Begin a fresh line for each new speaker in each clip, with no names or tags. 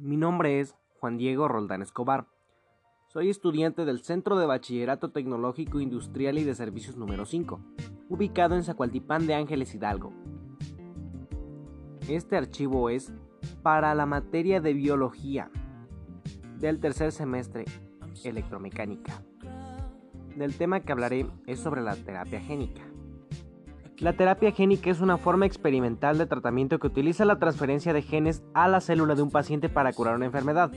Mi nombre es Juan Diego Roldán Escobar. Soy estudiante del Centro de Bachillerato Tecnológico Industrial y de Servicios número 5, ubicado en Zacualtipán de Ángeles Hidalgo. Este archivo es para la materia de biología del tercer semestre, electromecánica. Del tema que hablaré es sobre la terapia génica. La terapia génica es una forma experimental de tratamiento que utiliza la transferencia de genes a la célula de un paciente para curar una enfermedad.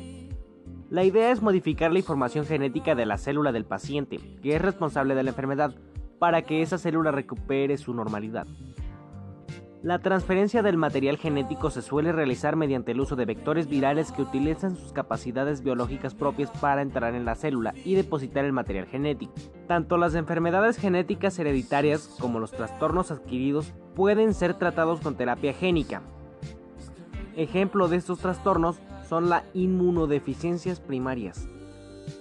La idea es modificar la información genética de la célula del paciente, que es responsable de la enfermedad, para que esa célula recupere su normalidad. La transferencia del material genético se suele realizar mediante el uso de vectores virales que utilizan sus capacidades biológicas propias para entrar en la célula y depositar el material genético. Tanto las enfermedades genéticas hereditarias como los trastornos adquiridos pueden ser tratados con terapia génica. Ejemplo de estos trastornos son las inmunodeficiencias primarias,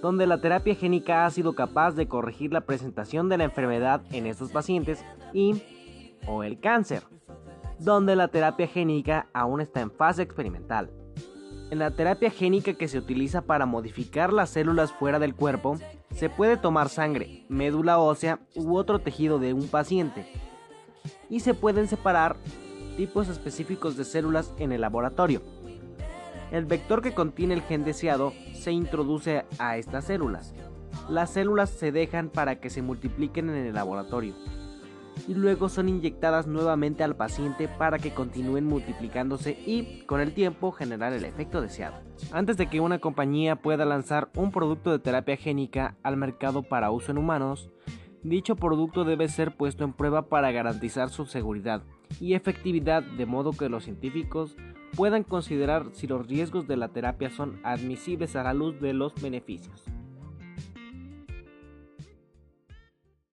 donde la terapia génica ha sido capaz de corregir la presentación de la enfermedad en estos pacientes y o el cáncer donde la terapia génica aún está en fase experimental. En la terapia génica que se utiliza para modificar las células fuera del cuerpo, se puede tomar sangre, médula ósea u otro tejido de un paciente. Y se pueden separar tipos específicos de células en el laboratorio. El vector que contiene el gen deseado se introduce a estas células. Las células se dejan para que se multipliquen en el laboratorio y luego son inyectadas nuevamente al paciente para que continúen multiplicándose y con el tiempo generar el efecto deseado. Antes de que una compañía pueda lanzar un producto de terapia génica al mercado para uso en humanos, dicho producto debe ser puesto en prueba para garantizar su seguridad y efectividad de modo que los científicos puedan considerar si los riesgos de la terapia son admisibles a la luz de los beneficios.